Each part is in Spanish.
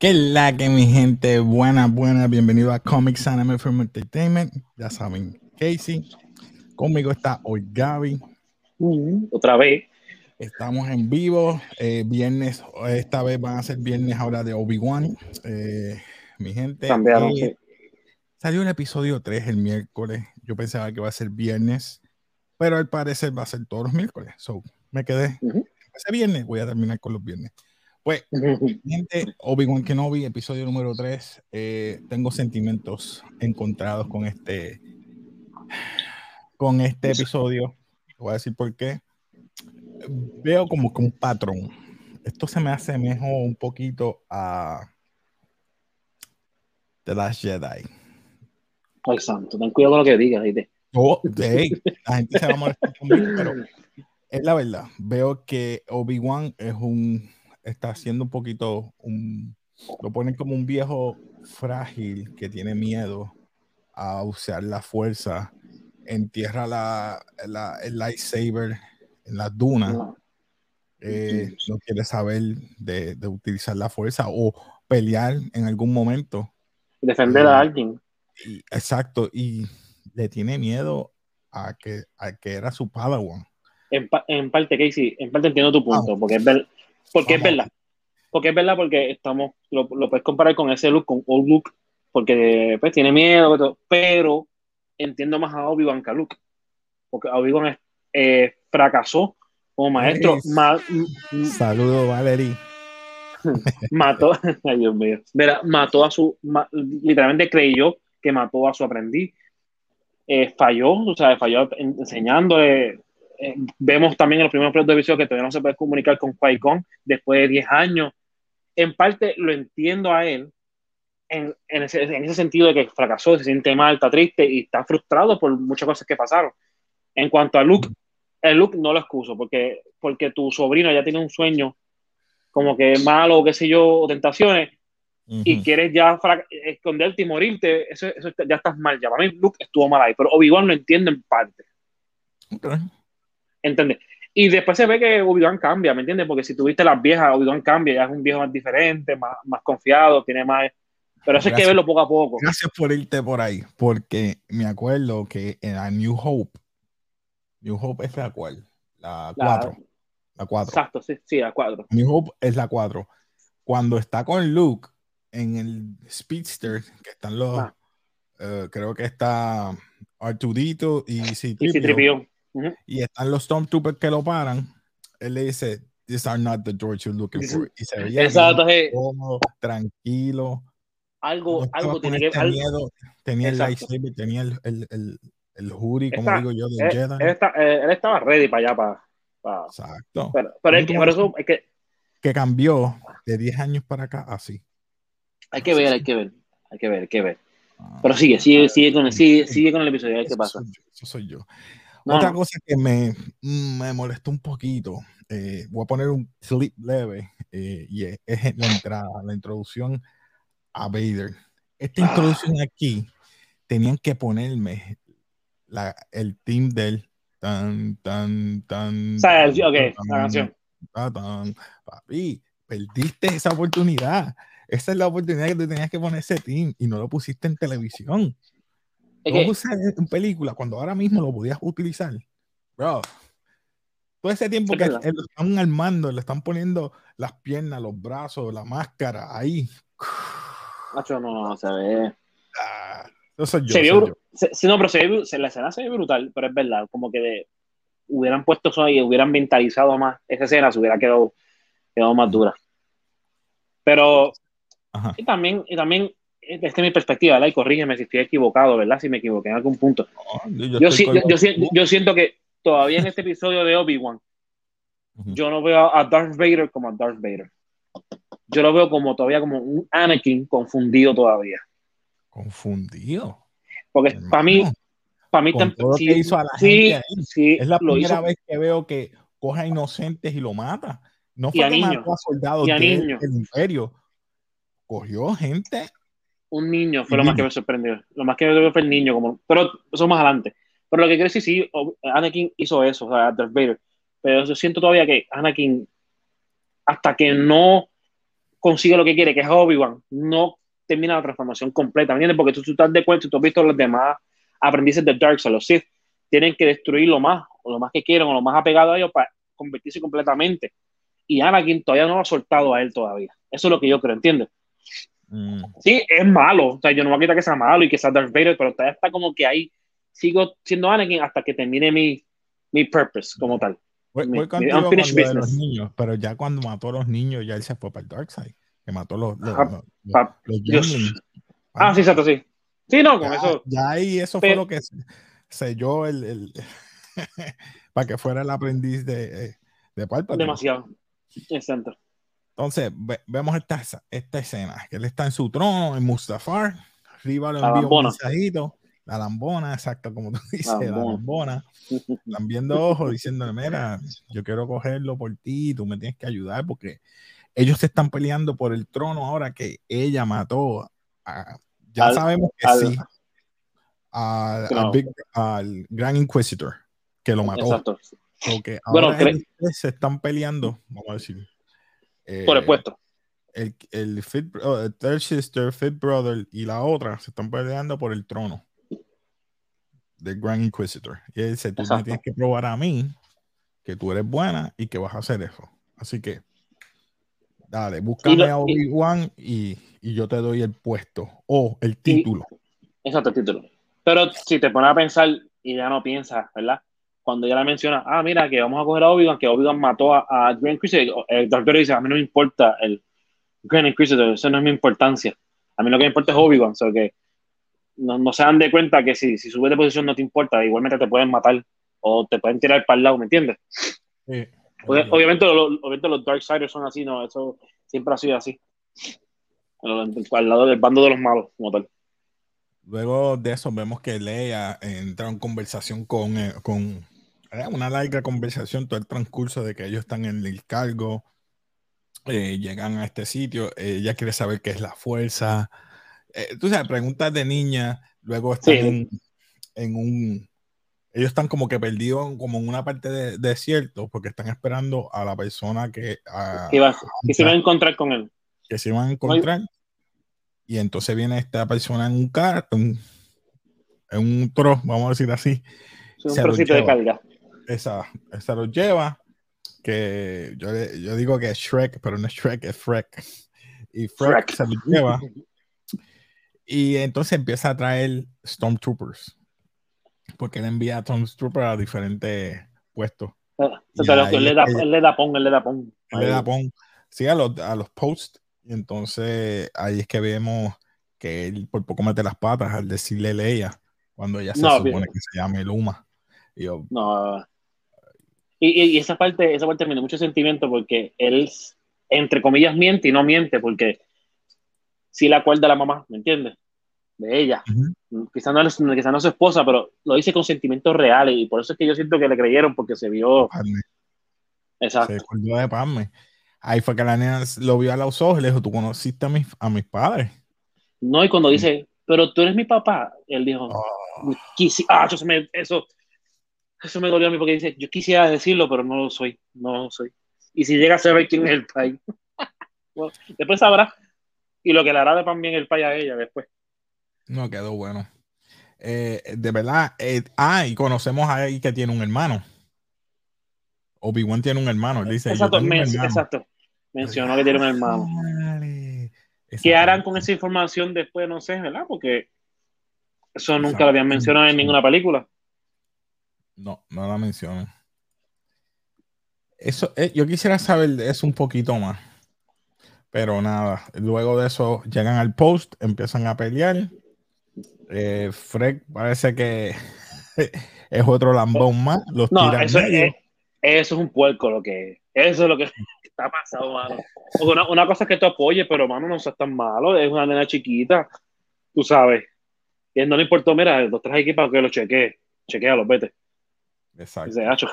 ¿Qué la que mi gente? Buena, buena. Bienvenido a Comics Anime Film Entertainment. Ya saben, Casey. Conmigo está hoy Gaby. otra vez. Estamos en vivo. Eh, viernes, esta vez van a ser viernes ahora de Obi-Wan. Eh, mi gente. Eh, salió el episodio 3 el miércoles. Yo pensaba que iba a ser viernes, pero al parecer va a ser todos los miércoles. So, me quedé. Ese viernes voy a terminar con los viernes. Pues, gente, Obi-Wan Kenobi, episodio número 3. Eh, tengo sentimientos encontrados con este, con este episodio. Voy a decir por qué. Veo como que un patrón. Esto se me hace mejor un poquito a The Last Jedi. Ay, santo, ten cuidado con lo que digas, ¿viste? Oh, la gente se va a molestar conmigo, pero es la verdad. Veo que Obi-Wan es un está haciendo un poquito, un, lo ponen como un viejo frágil que tiene miedo a usar la fuerza, entierra la, la, el lightsaber en las dunas, eh, no quiere saber de, de, utilizar la fuerza o pelear en algún momento. Defender a alguien. exacto, y le tiene miedo a que, a que era su Padawan. En, en parte, Casey, en parte entiendo tu punto, porque es, ver, porque es verdad. Porque es verdad, porque estamos, lo, puedes comparar con ese look, con old look, porque pues, tiene miedo, pero entiendo más a Obi-Wan que a Luke. Porque Obi-Wan eh, fracasó como maestro. Saludos, Valerie. mató, ay Dios mío. Mira, mató a su, literalmente creyó que mató a su aprendiz. Eh, falló, o sea, falló enseñándole eh, vemos también en los primeros proyectos de visión que todavía no se puede comunicar con qui después de 10 años. En parte lo entiendo a él, en, en, ese, en, ese, sentido de que fracasó, se siente mal, está triste y está frustrado por muchas cosas que pasaron. En cuanto a Luke, el Luke no lo excuso, porque, porque tu sobrino ya tiene un sueño como que malo, o qué sé yo, o tentaciones, y quieres ya esconderte y morirte, eso, eso, ya estás mal. Ya para mí Luke estuvo mal ahí, pero Obi-Wan lo entiende en parte. Okay. ¿Entiendes? Y después se ve que Obi-Wan cambia, ¿me entiendes? Porque si tuviste las viejas, Obi-Wan cambia, ya es un viejo más diferente, más, más confiado, tiene más... Pero eso hay que verlo poco a poco. Gracias por irte por ahí, porque me acuerdo que en la New Hope, New Hope es la cual, la 4. La 4. Exacto, sí, sí, la 4. New Hope es la 4. Cuando está con Luke en el Speedster, que están los, ah. uh, creo que está Artudito y C-3PO. Y están los Stormtroopers que lo paran. Él le dice, These are not the doors you're looking for. Y se veía Exacto, cómodo, tranquilo. Algo, no algo tiene que este miedo. Tenía Exacto. el lightsaber, tenía el, el, el, el jury, como digo yo, de él, Jedi. Él, está, eh, él, estaba ready para allá. Para, para... Exacto. Pero, pero, es que, por eso es que. Que cambió de 10 años para acá así. Hay que ver, hay que ver. Hay que ver, hay que ver. Pero sigue, sigue, sigue con, sigue, sigue con el episodio, a ver qué pasa. Soy yo, eso soy yo. Otra cosa que me, me molestó un poquito, eh, voy a poner un sleep leve, eh, y es, la entrada, la introducción a Vader. Esta introducción aquí, tenían que ponerme la, el team del tan, tan, tan. ok, la canción. papi, perdiste esa oportunidad. Esa es la oportunidad que te tenías que poner ese team y no lo pusiste en televisión. Es usar en película cuando ahora mismo lo podías utilizar. Bro, todo ese tiempo que lo están armando, le están poniendo las piernas, los brazos, la máscara ahí. Macho, no, no, se ve. Ah, yo soy yo. Se vio, sí, no, pero se ve, la escena se ve brutal, pero es verdad, como que hubieran puesto eso ahí, hubieran mentalizado más esa escena, se hubiera quedado, quedado más dura. Pero, y también, y también esta es mi perspectiva, ¿verdad? Y corrígeme si estoy equivocado, ¿verdad? Si me equivoqué en algún punto. yo, siento que todavía en este episodio de Obi-Wan, yo no veo a Darth Vader como a Darth Vader. Yo lo veo como todavía como un Anakin confundido todavía. ¿Confundido? Porque para mí, para mí sí, sí, sí, es la primera vez que veo que coja inocentes y lo mata. No fue que mató a soldados del imperio. Cogió gente un niño fue lo más que me sorprendió. Lo más que me sorprendió fue el niño, como, pero eso más adelante. Pero lo que quiero decir, sí, Anakin hizo eso, o sea, Darth Vader. Pero yo siento todavía que Anakin, hasta que no consigue lo que quiere, que es Obi-Wan, no termina la transformación completa, ¿me entiendes? Porque tú, tú estás de cuenta, tú has visto los demás aprendices de Dark Souls, los Sith, tienen que destruir lo más, o lo más que quieran, o lo más apegado a ellos para convertirse completamente. Y Anakin todavía no lo ha soltado a él todavía. Eso es lo que yo creo, ¿entiendes? Mm. Sí, es malo. O sea, yo no voy a quitar que sea malo y que sea Darth Vader, pero todavía está como que ahí sigo siendo Anakin hasta que termine mi, mi purpose como tal. Voy, voy contigo con de los niños, pero ya cuando mató a los niños, ya él se fue para el Dark Side. Que mató los, los, ah, los, Ah, sí, exacto, sí. Sí, no, con eso. Ya ahí eso fue lo que selló el, el para que fuera el aprendiz de, eh, de Palpatine. Demasiado. Exacto. Entonces, vemos esta, esta escena, que él está en su trono, en Mustafar, arriba le envía un mensajito, la lambona, exacto como tú dices, la lambona, están viendo ojos diciéndole, mira, yo quiero cogerlo por ti, tú me tienes que ayudar, porque ellos se están peleando por el trono ahora que ella mató a, ya sabemos que sí, al, Gran Inquisitor, que lo mató. Exacto. Ahora bueno, se están peleando, vamos a decir, por el eh, puesto. El, el, Fit, oh, Third Sister, Fit Brother y la otra se están peleando por el trono del Grand Inquisitor. Y él dice: Tú me tienes que probar a mí que tú eres buena y que vas a hacer eso. Así que, dale, búscame a Obi-Wan y, y, yo te doy el puesto o el título. exacto, el título. Pero si te pones a pensar y ya no piensas, ¿verdad? Cuando ella la menciona, ah, mira, que vamos a coger a Obi-Wan, que Obi-Wan mató a, a Grand Inquisitor, el doctor dice, a mí no me importa el Grand Inquisitor, eso no es mi importancia. A mí lo que me importa es Obi-Wan, o que no, no, se dan de cuenta que si, si subes de posición no te importa, igualmente te pueden matar o te pueden tirar para el lado, ¿me entiendes? Sí. Obviamente, los, obviamente los Darksiders son así, ¿no? Eso siempre ha sido así. Al lado del bando de los malos, como tal. Luego de eso vemos que Leia entra en conversación con, eh, con una larga conversación, todo el transcurso de que ellos están en el cargo, eh, llegan a este sitio, ella quiere saber qué es la fuerza. Eh, tú sabes, preguntas de niña, luego están en, un... Ellos están como que perdidos como en una parte de desierto porque están esperando a la persona que... que, se va a encontrar con él. Que se van a encontrar. Y entonces viene esta persona en un carro, en un tro, vamos a decir así. un trocito de carga esa, esa lo lleva, que yo, yo digo que es Shrek, pero no es Shrek, es Freck. Y Freck, se lo lleva. Y entonces empieza a traer Stormtroopers. Porque él envía a Stormtroopers a diferentes puestos. él, le da, él le da pon, él le da pon. le da pon. Sí, a los, a los posts. Y entonces ahí es que vemos que él por poco mete las patas al decirle Leia cuando ella se supone que se llame Luma. Y yo, no, y, esa parte, esa parte me da mucho sentimiento porque él, entre comillas, miente y no miente porque sí la acuerda la mamá, ¿me entiendes? De ella. quizás, no es, quizá no es su esposa, pero lo dice con sentimientos reales y por eso es que yo siento que le creyeron porque se vio. Exacto. Se acordó de Padme. Ahí fue que la nena lo vio a los ojos y le dijo, tú conociste a mis, a mis padres. No, y cuando dice, pero tú eres mi papá, él dijo, oh. ah, eso, eso eso me dolió a mí porque dice, yo quisiera decirlo, pero no lo soy, no lo soy. Y si llega a saber quién es el país, después sabrá. Y lo que le hará de también el país a ella después. No, quedó bueno. Eh, de verdad, eh, ah, y conocemos ahí que tiene un hermano. Obi-Wan tiene un hermano, él dice. Exacto, exacto. mencionó que tiene un hermano. ¿Qué harán con esa información después? No sé, ¿verdad? Porque eso nunca lo habían mencionado en ninguna película. No, no la mencionan. Eso, eh, yo quisiera saber de eso un poquito más. Pero nada, luego de eso llegan al post, empiezan a pelear. Eh, Fred parece que es otro lambón más. Los no, eso es, eso es un puerco lo que Eso es lo que está pasando, mano. Una, una, cosa es que tú apoyes, pero mano, no seas tan malo. Es una nena chiquita, tú sabes. Y no le importó, mira, los tres aquí para que lo chequee. Chequea los vete. Exacto.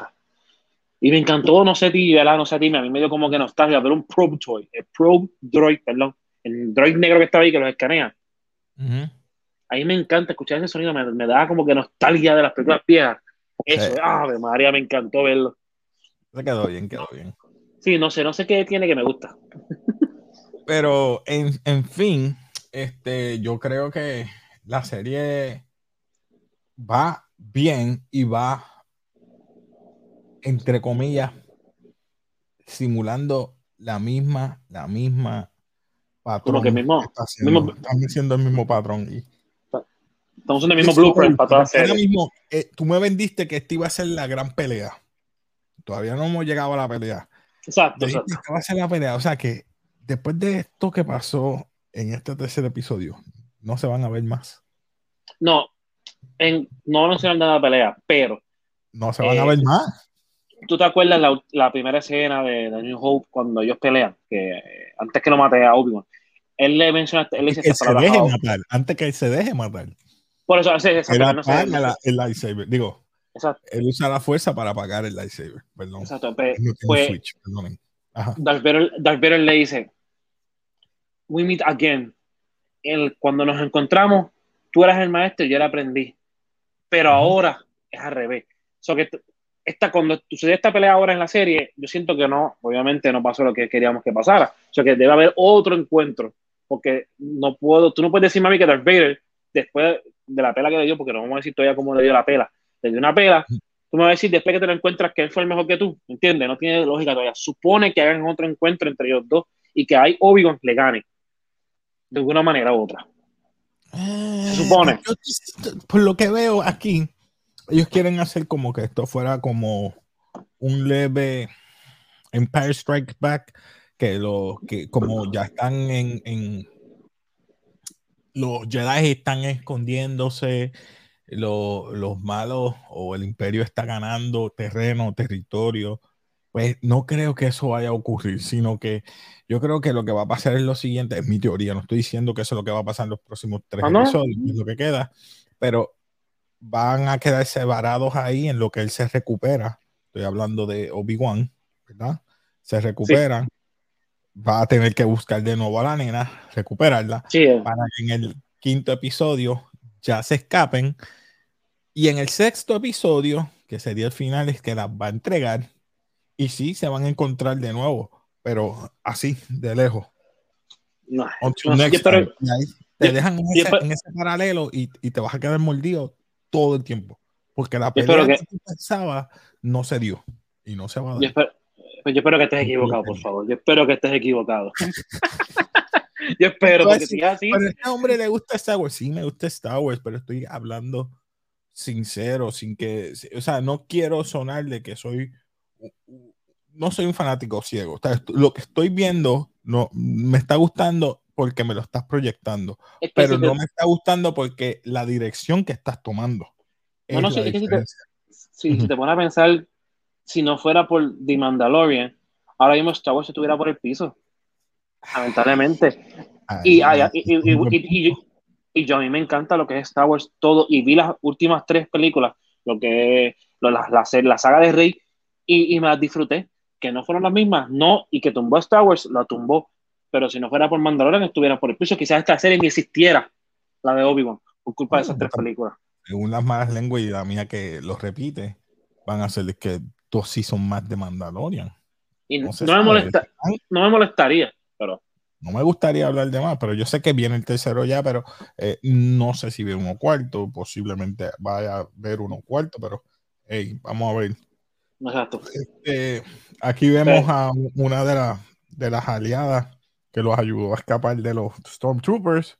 Y me encantó, no sé ti, ¿verdad? No sé ti, a mí me dio como que nostalgia, pero un Probe Toy, el Probe Droid, perdón, el droid negro que estaba ahí, que los escanea. Ahí me encanta escuchar ese sonido, me, da como que nostalgia de las películas viejas. Eso, ave María, me encantó verlo. Se quedó bien, quedó bien. Sí, no sé, no sé qué tiene que me gusta. Pero en, en fin, este, yo creo que la serie va bien y va, entre comillas, simulando la misma, la misma patrón. que mismo, están diciendo el mismo patrón. Y, estamos en el mismo blueprint para toda la serie. Mismo, eh, tú me vendiste que esta iba a ser la gran pelea. Todavía no hemos llegado a la pelea. Exacto, exacto. Esta va a ser la pelea. O sea que después de esto que pasó en este tercer episodio, no se van a ver más. No, en, no van a nada de pelea, pero. No se van a ver eh, más. ¿Tú te acuerdas la, la primera escena de, de, New Hope cuando ellos pelean? Que antes que lo mate a Obi-Wan, él le menciona, él dice que se deje matar, antes que él se deje matar. Por eso, sí, él apaga el lightsaber. Digo, exacto. él usa la fuerza para apagar el lightsaber. Perdón. Exacto. pues, switch, Darth Vader, Darth Vader le dice, we meet again. El, cuando nos encontramos, tú eras el maestro y yo le aprendí. Pero ahora es al revés. So que esta, cuando sucede esta pelea ahora en la serie, yo siento que no, obviamente no pasó lo que queríamos que pasara. O sea que debe haber otro encuentro. Porque no puedo, tú no puedes decirme a mí que Darth Vader, después de la pela que le dio, porque no vamos a decir todavía cómo le dio la pela, le dio una pela, tú me vas a decir después que te lo encuentras que él fue el mejor que tú, ¿entiendes? No tiene lógica todavía. Supone que hagan otro encuentro entre ellos dos y que hay Obi-Wan le gane de alguna manera u otra. Se supone. por lo que veo aquí, ellos quieren hacer como que esto fuera como un leve Empire Strikes Back, que lo que como ya están en, en los Jedi están escondiéndose, los malos o el imperio está ganando terreno, territorio, pues no creo que eso vaya a ocurrir, sino que yo creo que lo que va a pasar es lo siguiente, es mi teoría, no estoy diciendo que eso es lo que va a pasar en los próximos tres ah, episodios, es lo que queda, pero van a quedar separados ahí en lo que él se recupera. Estoy hablando de Obi-Wan, ¿verdad? Se recuperan. Va a tener que buscar de nuevo a la nena, recuperarla, eh. para que en el quinto episodio ya se escapen. Y en el sexto episodio, que sería el final, es que las va a entregar. Y sí, se van a encontrar de nuevo, pero así, de lejos. No, te dejan en ese, paralelo y, y, te vas a quedar mordido todo el tiempo. Porque la pelea que, que pensaba no se dio y no se va a dar. Yo espero, pues yo espero que estés equivocado, por favor. Yo espero que estés equivocado. yo espero, porque si así. Pero a este hombre le gusta Star Wars. Sí, me gusta Star Wars, pero estoy hablando sincero, sin que. O sea, no quiero sonar de que soy. No soy un fanático ciego. lo que estoy viendo no, me está gustando porque me lo estás proyectando. pero no me está gustando porque la dirección que estás tomando. No, no, sé, si te, si te pones a pensar, si no fuera por The Mandalorian, ahora mismo Star Wars estuviera por el piso. Lamentablemente. y, y, yo a mí me encanta lo que es Star Wars todo. Y vi las últimas tres películas, lo que la, la, la, saga de Rey, y, y me las disfruté. Que no fueron las mismas, no, y que tumbó Star Wars, la tumbó pero si no fuera por Mandalorian estuviera por el piso, quizás esta serie ni existiera, la de Obi-Wan, por culpa de esas tres películas. Según las malas lenguas y la mía que los repite, van a ser que dos sí son más de Mandalorian. Y no, me, molesta, no me molestaría, pero... No me gustaría hablar de más, pero yo sé que viene el tercero ya, pero eh, no sé si ve uno cuarto, posiblemente vaya a ver uno cuarto, pero hey, vamos a ver. Exacto. Este, aquí vemos a una de, de las aliadas que los ayudó a escapar de los Stormtroopers.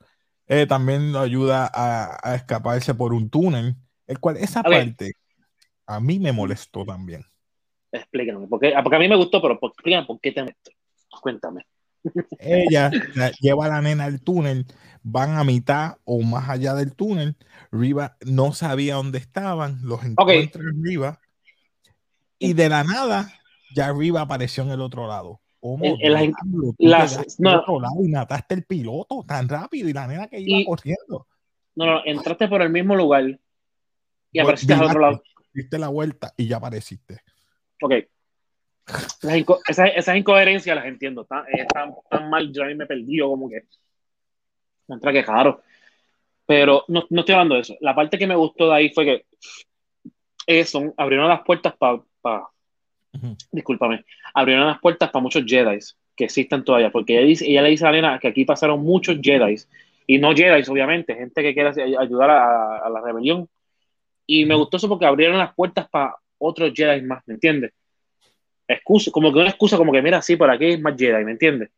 Eh, también lo ayuda a, escaparse por un túnel, el cual esa parte a mí me molestó también. Explícame, porque, porque a mí me gustó, pero explícame por qué te molestó. Cuéntame. Ella lleva a la nena al túnel, van a mitad o más allá del túnel. Riva no sabía dónde estaban, los encuentra en Riva. Y de la nada, ya Riva apareció en el otro lado. ¿Cómo las, no, y mataste el piloto tan rápido y la nena que iba corriendo? No, no, entraste por el mismo lugar y apareciste al otro lado. Diste la vuelta y ya apareciste. Ok. Esas, esa incoherencias las entiendo. Tan, tan, mal, yo a mí me perdí, como que. Entra que claro. Pero no, no, estoy hablando de eso. La parte que me gustó de ahí fue que eso, abrieron las puertas para Discúlpame. Abrieron las puertas para muchos Jedi que existan todavía, porque ella, dice, ella le dice a la nena que aquí pasaron muchos Jedi, y no Jedi, obviamente, gente que quiere ayudar a, la rebelión. Y me gustó eso porque abrieron las puertas para otros Jedi más, ¿me entiendes? Excusa, como que una excusa, como que mira, sí, por aquí hay más Jedi, ¿me entiendes?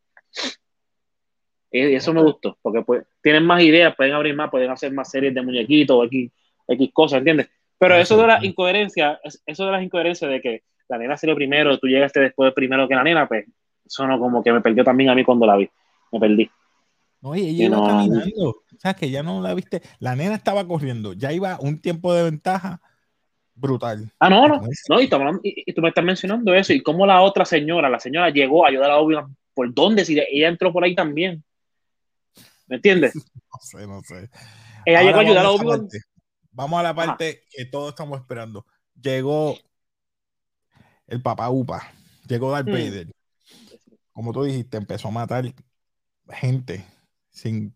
Y eso me gustó, porque pues, tienen más ideas, pueden abrir más, pueden hacer más series de muñequitos o X, X cosas, ¿entiendes? Pero eso de la incoherencia, eso de las incoherencias de que la nena salió primero, tú llegaste después primero que la nena, pues eso no como que me perdió también a mí cuando la vi. Me perdí. No, y ella iba caminando. O sea, que ya no la viste. La nena estaba corriendo. Ya iba un tiempo de ventaja brutal. Ah, no, no. no y, tú, me estás mencionando eso. Y cómo la otra señora, la señora llegó a ayudar a obi ¿Por dónde? Si ella entró por ahí también. ¿Me entiendes? No sé, no sé. Ella llegó a ayudar a obi Vamos a la parte que todos estamos esperando. Llegó el papá Upa. Llegó Darth mm. Vader. Como tú dijiste, empezó a matar gente sin.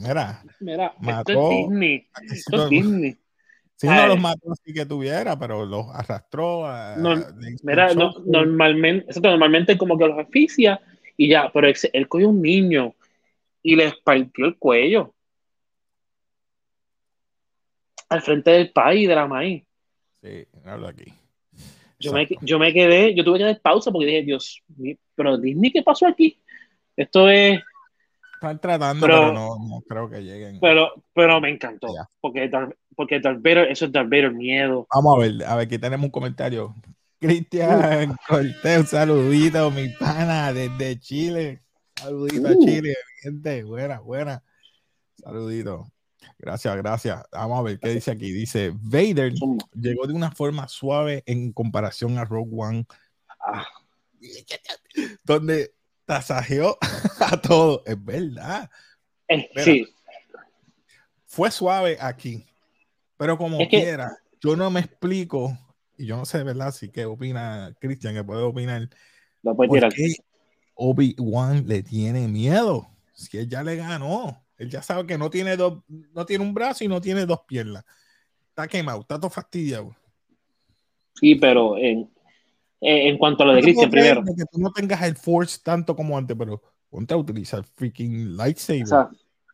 Mira, Mira mató. Disney. Esto es Disney. Sí, no los mató así que tuviera, pero los arrastró. A, mira, normalmente, normalmente como que los asfixia y ya, pero él, cogió un niño y le partió el cuello al frente del país de la maíz. Sí, hablo aquí. Yo me, yo me, quedé, yo tuve que dar pausa porque dije, Dios pero Disney, ¿qué pasó aquí? Esto es están tratando, pero, no, no, creo que lleguen. Pero, pero me encantó. Porque, porque Darth Vader, eso es Darth Vader, miedo. Vamos a ver, a ver, aquí tenemos un comentario. Cristian uh. Cortés, un saludito, mi pana, desde Chile. Saludito a uh. Chile, gente. Buena, buena. Saludito. Gracias, gracias. Vamos a ver qué dice aquí. Dice, Vader llegó de una forma suave en comparación a Rogue One. Ah. Donde tasajeó a todo. Es verdad. Eh, sí. Fue suave aquí. Pero como quiera, yo no me explico, y yo no sé, ¿verdad? Si que opina Cristian, que puede opinar. Lo puede Obi-Wan le tiene miedo. Si él ya le ganó. Él ya sabe que no tiene dos, no tiene un brazo y no tiene dos piernas. Está quemado, está todo fastidiado. Sí, pero en, en cuanto a lo de Christian primero. Que tú no tengas el Force tanto como antes, pero ponte a utilizar freaking lightsaber.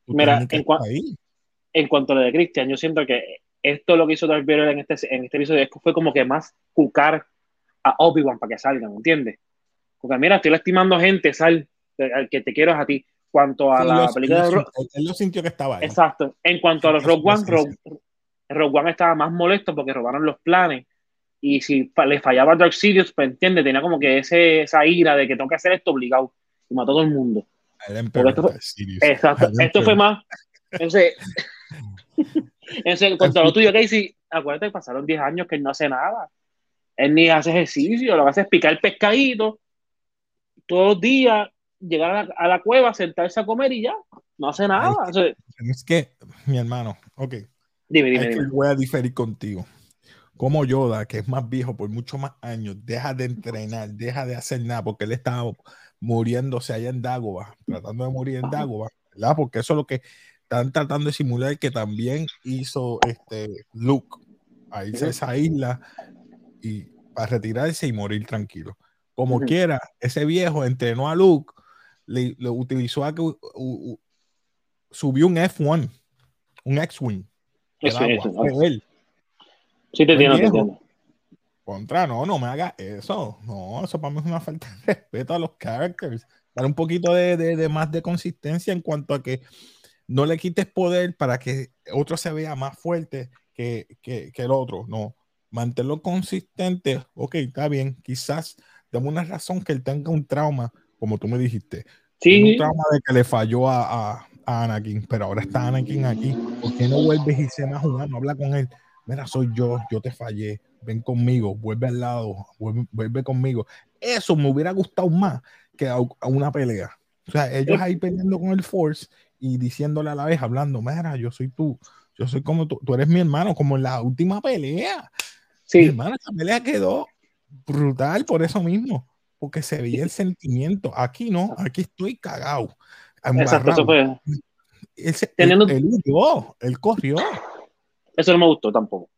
mira, en, en, cuanto a lo de Christian, yo siento que esto lo que hizo Darth Vader en este, en este episodio fue como que más cucar a Obi-Wan para que salgan, ¿entiendes? Porque mira, estoy lastimando gente, sal, que te quiero a ti. Cuanto a la película de Rogue Él lo sintió que estaba ahí. Exacto. En cuanto a los Rogue One, Rogue One estaba más molesto porque robaron los planes y si le fallaba a Dark Sidious, pues entiende, tenía como que ese, esa ira de que tengo que hacer esto obligado y mató a todo el mundo. Esto exacto, esto fue más. Entonces, entonces, cuanto a lo tuyo, Casey, acuérdate que pasaron 10 años que él no hace nada. Él ni hace ejercicio, lo que hace es picar el pescadito todos los días, llegar a la, cueva, sentarse a comer y ya, no hace nada. es que, mi hermano, ok. Dime, dime, dime. voy a diferir contigo como Yoda, que es más viejo por muchos más años, deja de entrenar, deja de hacer nada, porque él estaba muriéndose allá en Dagobah, tratando de morir en Dagobah, ¿verdad? Porque eso es lo que están tratando de simular que también hizo este Luke, a irse a esa isla y para retirarse y morir tranquilo. Como quiera, ese viejo entrenó a Luke, le, lo utilizó a que subió un F1, un X-Wing. él Sí, te entiendo, Contra, no, no me haga eso. No, eso para mí es una falta de respeto a los characters. Dar un poquito de, más de consistencia en cuanto a que no le quites poder para que otro se vea más fuerte que, el otro. No, manténlo consistente. Ok, está bien. Quizás dame una razón que él tenga un trauma, como tú me dijiste. Sí. Un trauma de que le falló a, a, Anakin, pero ahora está Anakin aquí. ¿Por qué no vuelves y se más humano? Habla con él mira, soy yo, yo te fallé, ven conmigo, vuelve al lado, vuelve, conmigo. Eso me hubiera gustado más que a, una pelea. O sea, ellos ahí peleando con el Force y diciéndole a la vez, hablando, mira, yo soy tú, yo soy como tú, tú eres mi hermano, como en la última pelea. Sí. Mi hermano, esa pelea quedó brutal por eso mismo, porque se veía el sentimiento. Aquí no, aquí estoy cagado. Exacto, eso fue. Él, Teniendo... él, él corrió. Eso no me gustó tampoco.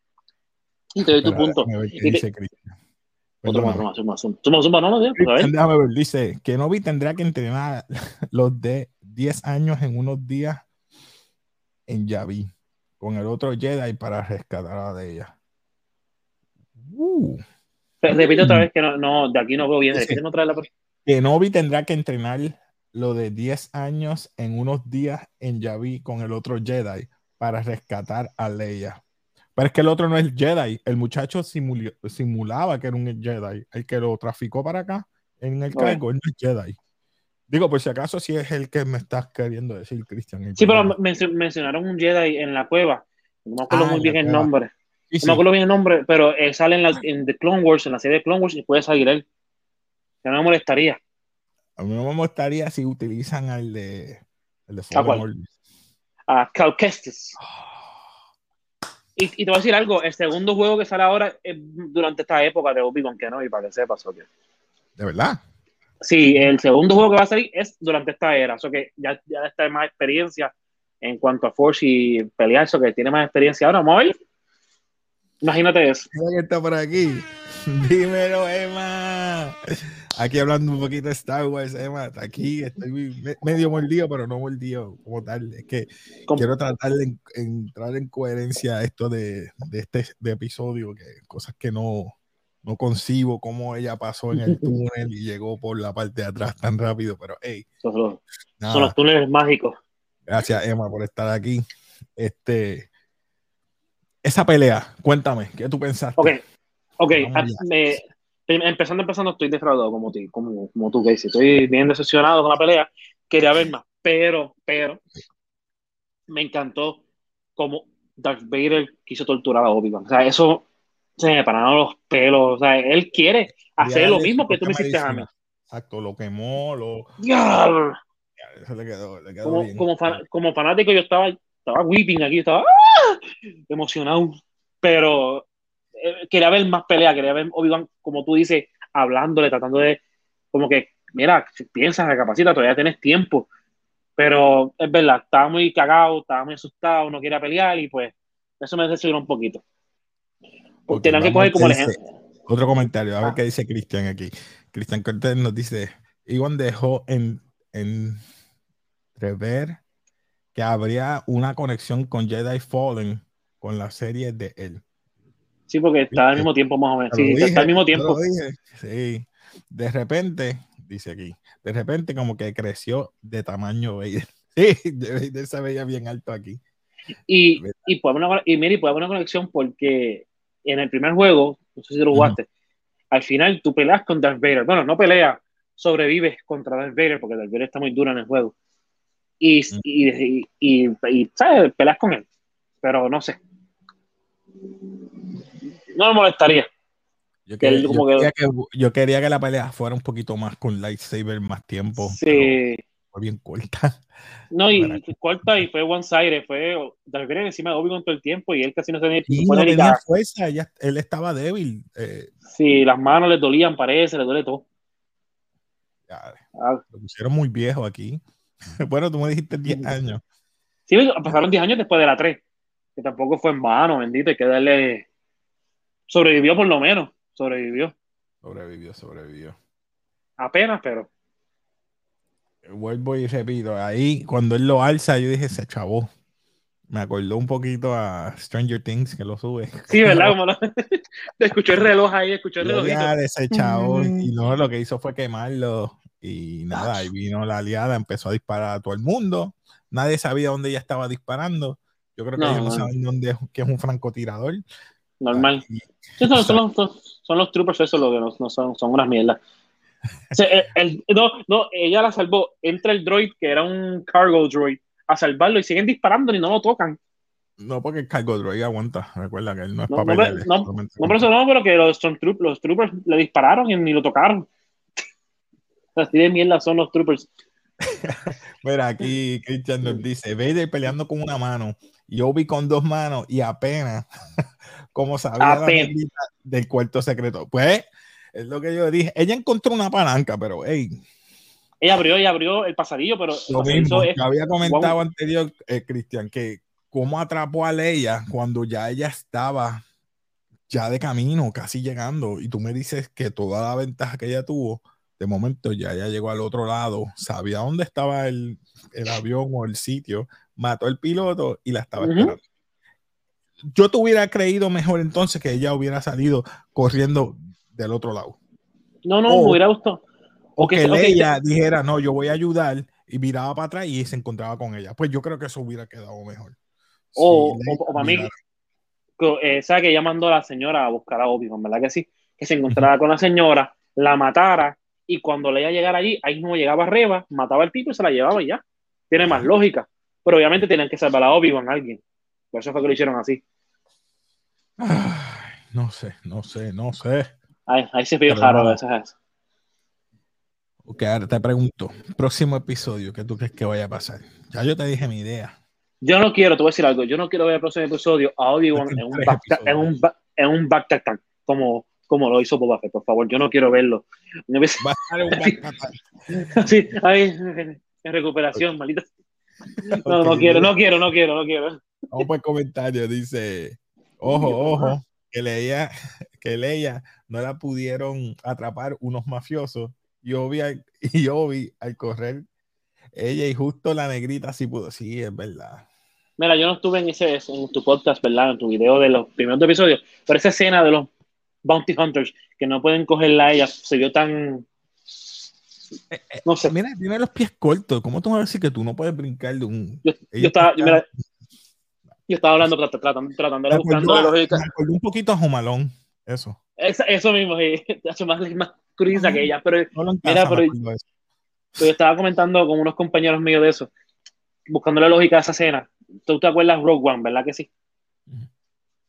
Te doy tu punto. Otro más, más, Déjame ver, dice que Novi tendrá que entrenar los de 10 años en unos días en Yavi con el otro Jedi para rescatar a de ella. Uh. Repite otra vez que no, no, de aquí no veo bien. no trae la... Que Novi tendrá que entrenar lo de 10 años en unos días en Yavi con el otro Jedi para rescatar a Leia. Pero es que el otro no es Jedi. El muchacho simulaba que era un Jedi. El que lo traficó para acá en el cargo, no es Jedi. Digo, por si acaso, si es el que me estás queriendo decir, Cristian. Sí, pero mencionaron un Jedi en la cueva. No me acuerdo ah, muy bien el nombre. No me acuerdo bien el nombre, pero sale en, la, en The Clone Wars, en la serie de Clone Wars, y puede salir él. Ya no me molestaría. A mí no me molestaría si utilizan al de. El de A Cal Kestis. Y, y, te voy a decir algo: el segundo juego que sale ahora es durante esta época de Obi-Wan Kenobi, para que sepas. ¿o ¿De verdad? Sí, el segundo juego que va a salir es durante esta era. O que ya, ya está más experiencia en cuanto a Force y pelear, eso que tiene más experiencia ahora. Vamos Imagínate eso. que está por aquí. Dímelo, Emma. Aquí hablando un poquito de Star Wars, Emma. Aquí estoy medio mordido, pero no mordido como tal. Es que quiero tratar de entrar en coherencia a esto de, de este de episodio, que cosas que no, no concibo cómo ella pasó en el túnel y llegó por la parte de atrás tan rápido, pero hey. Son los, son los túneles mágicos. Gracias, Emma, por estar aquí. Este, esa pelea, cuéntame, ¿qué tú pensaste? Ok, ok, ah, empezando, empezando, estoy defraudado como, tú, como, como tú, Casey. Estoy bien decepcionado con la pelea. Quería ver más, pero, pero, me encantó como Darth Vader quiso torturar a Obi-Wan. O sea, eso se me pararon los pelos. O sea, él quiere hacer lo mismo que tú me hiciste a mí. Exacto, lo quemó, lo. Eso le quedó, le quedó como, bien. Como, fanático, yo estaba, estaba weeping aquí, estaba ¡ah! emocionado. Pero eh, quería ver más pelea, quería ver Obi-Wan, como tú dices, hablándole, tratando de, como que, mira, piensas, recapacita, todavía tienes tiempo. Pero es verdad, estaba muy cagado, estaba muy asustado, no quería pelear y pues eso me decepcionó un poquito. Porque que coger como el ejemplo. Otro comentario, a ver qué dice Cristian aquí. Cristian Cortés nos dice, Iwan dejó en, en prever que habría una conexión con Jedi Fallen con la serie de él. Sí, porque está al mismo tiempo más o menos. Sí, está al mismo tiempo. Sí. De repente, dice aquí, de repente como que creció de tamaño Vader. Sí, Vader se veía bien alto aquí. Y, y, puede haber una, y mire, puede haber una conexión porque en el primer juego, no sé si lo jugaste, al final tú peleas con Darth Vader. Bueno, no peleas, sobrevives contra Darth Vader porque Darth Vader está muy duro en el juego. Y, y, y, ¿sabes? Peleas con él. Pero no sé. No me molestaría. Yo, quería que, yo quería que la pelea fuera un poquito más con lightsaber, más tiempo. Sí fue bien corta. No, y corta y fue one side, fue Darth encima de Obi-Wan todo el tiempo y él casi no tenía, no tenía fuerza, él estaba débil. Eh. Sí, las manos le dolían, parece, le duele todo. Ya, ah. Lo pusieron muy viejo aquí. bueno, tú me dijiste 10 años. Sí, pasaron 10 años después de la 3, que tampoco fue en vano, bendito, hay que darle... Sobrevivió por lo menos, sobrevivió. Sobrevivió, sobrevivió. Apenas, pero vuelvo y repito, ahí cuando él lo alza, yo dije, se chavó. Me acordó un poquito a Stranger Things que lo sube. Sí, ¿verdad? Como lo... escuchó el reloj ahí, escuchó el reloj. Ya desechado y no, lo que hizo fue quemarlo. Y nada, ahí vino la aliada, empezó a disparar a todo el mundo. Nadie sabía dónde ella estaba disparando. Yo creo que ellos no saben dónde que es un francotirador. Normal. son, son, los troopers, eso lo que no, son, son unas mierdas no, no, ella la salvó. Entra el droid, que era un cargo droid, a salvarlo y siguen disparando y no lo tocan. No, porque el cargo droid aguanta. Recuerda que él no es no, papel. No, no, no, por eso no, pero que los, los troopers le dispararon y ni lo tocaron. Así de mierda son los troopers. Mira, aquí Christian nos dice: Vader peleando con una mano y Obi con dos manos y apenas, como sabía del cuarto secreto. Pues es lo que yo dije. Ella encontró una palanca, pero hey. Ella abrió, ella abrió el pasadillo, pero. Lo mismo, que había comentado anterior, eh, Cristian, que cómo atrapó a Leia cuando ya ella estaba ya de camino, casi llegando, y tú me dices que toda la ventaja que ella tuvo, de momento ya, ya llegó al otro lado, sabía dónde estaba el, el avión o el sitio, mató al piloto y la estaba esperando. Yo te hubiera creído mejor entonces que ella hubiera salido corriendo del otro lado. No, no, me hubiera gustado. O, que, ella dijera, no, yo voy a ayudar y miraba para atrás y se encontraba con ella. Pues yo creo que eso hubiera quedado mejor. O, para mí, eh, sabe que ella mandó a la señora a buscar a Obi-Wan, ¿verdad que sí? Que se encontraba con la señora, la matara y cuando le iba a llegar allí, ahí no llegaba arriba, mataba al tipo y se la llevaba y ya. Tiene más lógica. Pero obviamente tienen que salvar a Obi-Wan a alguien. Por eso fue que lo hicieron así. no sé, no sé, no sé. Ahí, ahí se vio raro a veces Ok, ahora te pregunto, próximo episodio, ¿qué tú crees que vaya a pasar? Ya yo te dije mi idea. Yo no quiero, te voy a decir algo, yo no quiero ver el próximo episodio a Obi-Wan en, un en, un en un back como, como lo hizo Boba Fett, por favor, yo no quiero verlo. Va a estar un back Sí, ahí, en recuperación, maldita. No, no quiero, no quiero, no quiero, no quiero. Vamos por el comentario, dice, ojo, ojo, que leía, que leía, no la pudieron atrapar unos mafiosos y Obi, y Obi al correr ella y justo la negrita sí pudo, sí, es verdad. Mira, yo no estuve en ese en tu podcast, ¿verdad? En tu video de los primeros episodios, pero esa escena de los Bounty Hunters que no pueden cogerla a ella se vio tan. Eh, eh, no sé. Mira, tiene los pies cortos. ¿Cómo tú vas a decir que tú no puedes brincar de un. Yo, estaba, yo, estaba hablando, tratando, tratando de buscar lógica. Me un poquito a Jumalón, eso. eso mismo, sí. Hace más, más cruisa que ella. Pero, mira, pero, yo estaba comentando con unos compañeros míos de eso, buscando la lógica de esa escena tú te acuerdas Rogue One, ¿verdad que sí?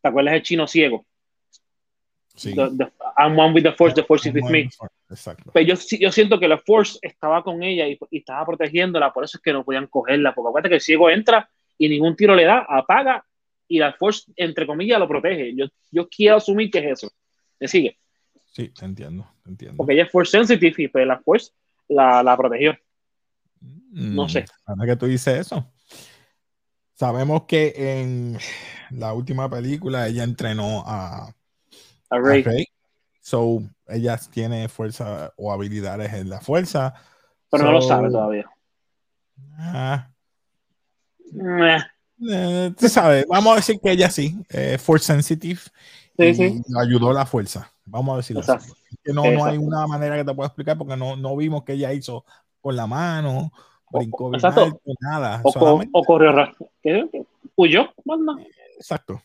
¿Te acuerdas el chino ciego? Sí. I'm one with the Force, the Force is with me. Exacto. Pero yo, yo siento que la Force estaba con ella y, estaba protegiéndola, por eso es que no podían cogerla, porque acuérdate que el ciego entra y ningún tiro le da, apaga y la Force, entre comillas, lo protege. Yo, yo quiero asumir que es eso. ¿Me sigue? Sí, te entiendo, te entiendo. Porque ella es Force sensitive y pues la Force la, la protegió. no mm, sé. Ahora que tú dices eso. Sabemos que en la última película ella entrenó a, a Rey. So, ella tiene fuerza o habilidades en la fuerza. Pero no lo sabe todavía. Ah, eh, tú sabes, vamos a decir que ella sí, eh, force sensitive. Sí, sí. ayudó la fuerza. Vamos a decirlo así. Que no, no hay una manera que te pueda explicar porque no, no vimos que ella hizo con la mano brincó nada. O, corrió rápido. ¿Huyó? Exacto.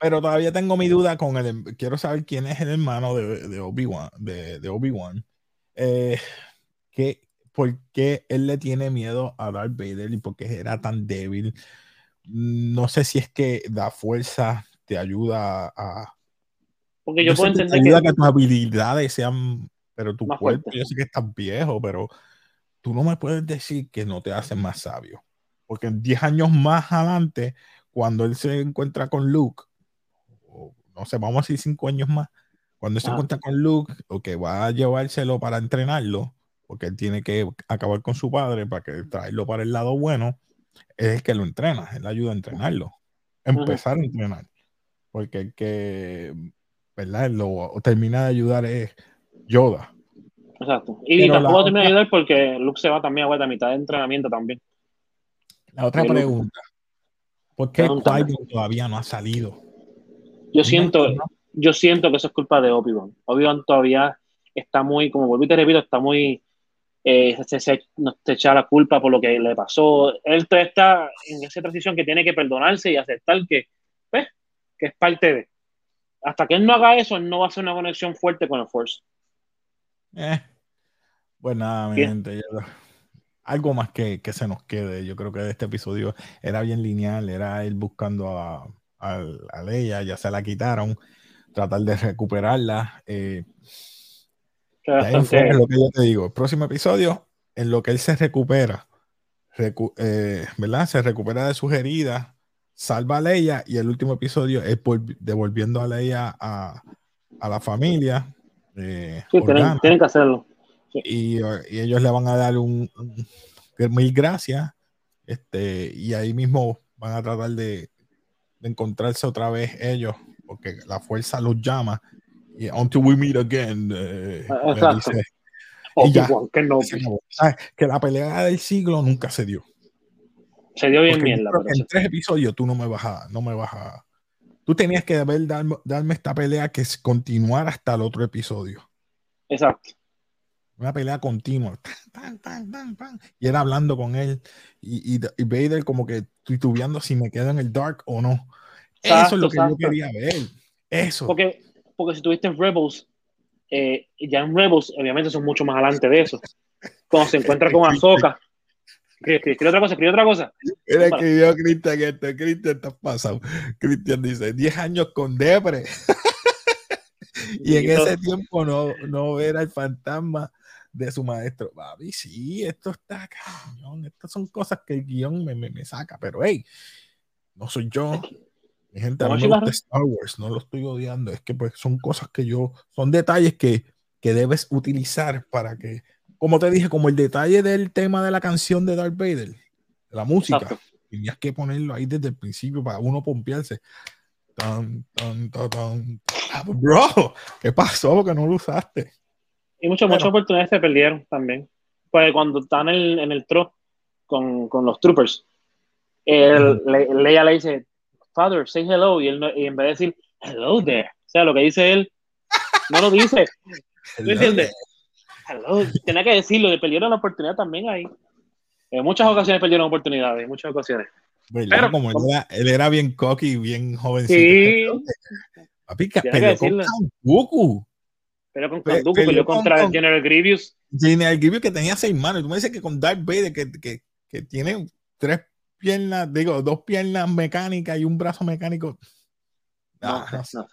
Pero todavía tengo mi duda con el. Quiero saber quién es el hermano de, de Obi-Wan. De, de Obi. Eh, ¿Por qué él le tiene miedo a Darth Vader y por qué era tan débil? No sé si es que la fuerza te ayuda a. Porque yo, puedo entender que, que tus habilidades sean. Pero tu cuerpo, yo sé que estás viejo, pero tú no me puedes decir que no te hacen más sabio. Porque 10 años más adelante, cuando él se encuentra con Luke, no sé, vamos a decir 5 años más, cuando él se ah. encuentra con Luke, o que va a llevárselo para entrenarlo, porque él tiene que acabar con su padre para que traerlo para el lado bueno, es el que lo entrena, él ayuda a entrenarlo, empezar a entrenar. Porque el que, ¿verdad? Lo termina de ayudar es Yoda. Exacto. Y tampoco te me ayudar porque Luke se va también a vuelta a mitad de entrenamiento también. La otra pregunta. ¿Por qué qui todavía no ha salido? Yo siento, yo siento que eso es culpa de Obi-Wan. Obi-Wan todavía está muy, como vuelvo y te repito, está muy eh, se, se, echa la culpa por lo que le pasó. Él está en esa transición que tiene que perdonarse y aceptar que, pues, que es parte de. Hasta que él no haga eso, él no va a hacer una conexión fuerte con el Force. Eh, pues nada, mi gente, algo más que, se nos quede. Yo creo que este episodio era bien lineal, era él buscando a, a, Leia, ya se la quitaron, tratar de recuperarla. Eh, es lo que yo te digo. El próximo episodio, en lo que él se recupera, eh, ¿verdad? Se recupera de sus heridas, salva a Leia y el último episodio es devolviendo a Leia a, a la familia. Eh, tienen que hacerlo. Y, ellos le van a dar un, mil gracias. Este, y ahí mismo van a tratar de, encontrarse otra vez ellos porque la fuerza los llama. Y until we meet again. Eh, ah, Exacto. y ya, que, no. que la pelea del siglo nunca se dio. Se dio bien bien la En tres episodios tú no me vas a, no me vas a. Tú tenías que haber darme, darme esta pelea que continuara hasta el otro episodio. Exacto. Una pelea continua. y era hablando con él. Y, y, Vader como que titubeando si me quedo en el dark o no. Eso es lo que yo quería ver. Eso. Porque, porque si tuviste en Rebels, eh, ya en Rebels, obviamente son mucho más adelante de eso. Cuando se encuentra con Ahsoka. Escribe otra cosa, escribe otra cosa. Mira, escribió Cristian esto. Cristian está pasado. Cristian dice: 10 años con Depre. y en ese tiempo no, no ver al fantasma de su maestro. Babi, sí, esto está cañón. Estas son cosas que el guion me, me, saca, pero hey, no soy yo. Mi gente, no me gusta Star Wars, no lo estoy odiando. Es que pues son cosas que yo, son detalles que, que debes utilizar para que, como te dije, como el detalle del tema de la canción de Darth Vader, la música, tenías que ponerlo ahí desde el principio para uno pompearse. Tan, tan, tan, ah, bro, ¿qué pasó que no lo usaste? Y muchas, muchas oportunidades se perdieron también. Pues cuando están en el, en el tro con, con los troopers, él, le, Leia le dice, Father, say hello, y, él y en vez de decir, hello there, o sea, lo que dice él, no lo dice. ¿Tú entiendes? Hello, tenía que decirlo, le perdieron la oportunidad también ahí. En muchas ocasiones perdieron oportunidades, en muchas ocasiones. Pero, como él era, él era, bien cocky, bien jovencito. Sí. Papi, peleó con Goku. Pero con Kanduku peleó contra General Grievous. General Grievous que tenía seis manos. Tú me dices que con Darth Vader, que, que, que tiene tres piernas, digo, dos piernas mecánicas y un brazo mecánico. No, no, no.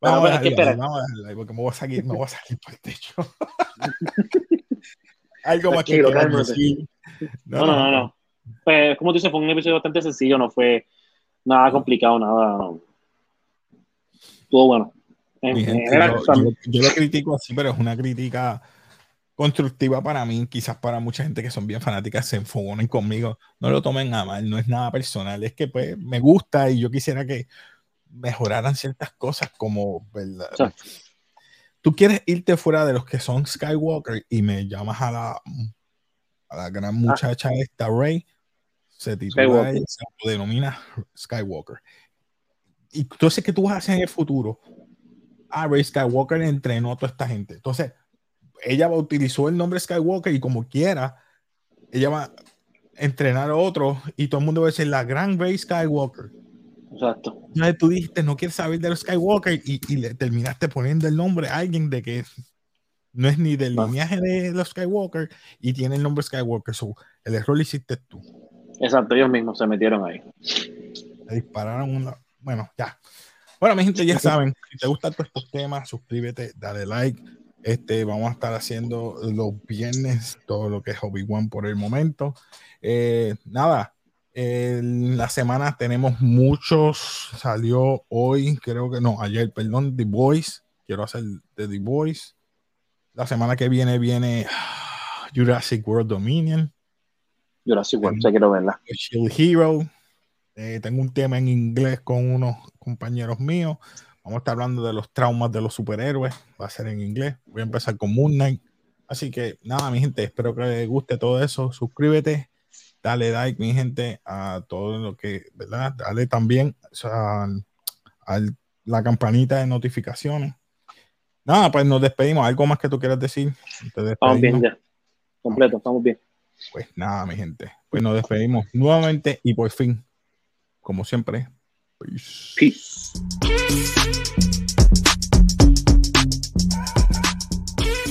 Vamos, a dejarla, vamos a dejarla ahí, porque me voy a salir, me voy a salir por el techo. Algo más que decir. No, no, no. no, Pues, como tú dices, fue un episodio bastante sencillo, no fue nada complicado, nada. Estuvo bueno yo, lo critico así, pero es una crítica constructiva para mí, quizás para mucha gente que son bien fanáticas se enfogonen conmigo, no lo tomen a mal, no es nada personal, es que pues me gusta y yo quisiera que mejoraran ciertas cosas como, ¿verdad? Tú quieres irte fuera de los que son Skywalker y me llamas a la, a la gran ah. muchacha esta, Rey, se titula, se denomina Skywalker. Y entonces, ¿qué tú vas a hacer en el futuro? Ah, Ray Skywalker entrenó a toda esta gente. Entonces, ella utilizó el nombre Skywalker y como quiera, ella va a entrenar a otro y todo el mundo va a decir la gran Ray Skywalker. Exacto. Entonces tú dijiste, no quieres saber de los Skywalker y, le terminaste poniendo el nombre a alguien de que no es ni del linaje de los Skywalker y tiene el nombre Skywalker. el error lo hiciste tú. Exacto, ellos mismos se metieron ahí. Le dispararon una. Bueno, ya. Bueno, mi gente, ya saben, si te gustan todos estos temas, suscríbete, dale like. Este, vamos a estar haciendo los viernes todo lo que es Obi-Wan por el momento. Eh, nada, en la semana tenemos muchos. Salió hoy, creo que no, ayer, perdón, The Voice. Quiero hacer de The Voice. La semana que viene viene Jurassic World Dominion. Jurassic World, ya quiero verla. Shield Hero. Eh, tengo un tema en inglés con unos compañeros míos. Vamos a estar hablando de los traumas de los superhéroes. Va a ser en inglés. Voy a empezar con Moon Knight. Así que nada, mi gente, espero que les guste todo eso. Suscríbete, dale like, mi gente, a todo lo que, ¿verdad? Dale también a, la campanita de notificaciones. Nada, pues nos despedimos. ¿Algo más que tú quieras decir? Estamos bien ya. Completo, estamos bien. Pues nada, mi gente. Pues nos despedimos nuevamente y por fin como siempre. Peace. Peace.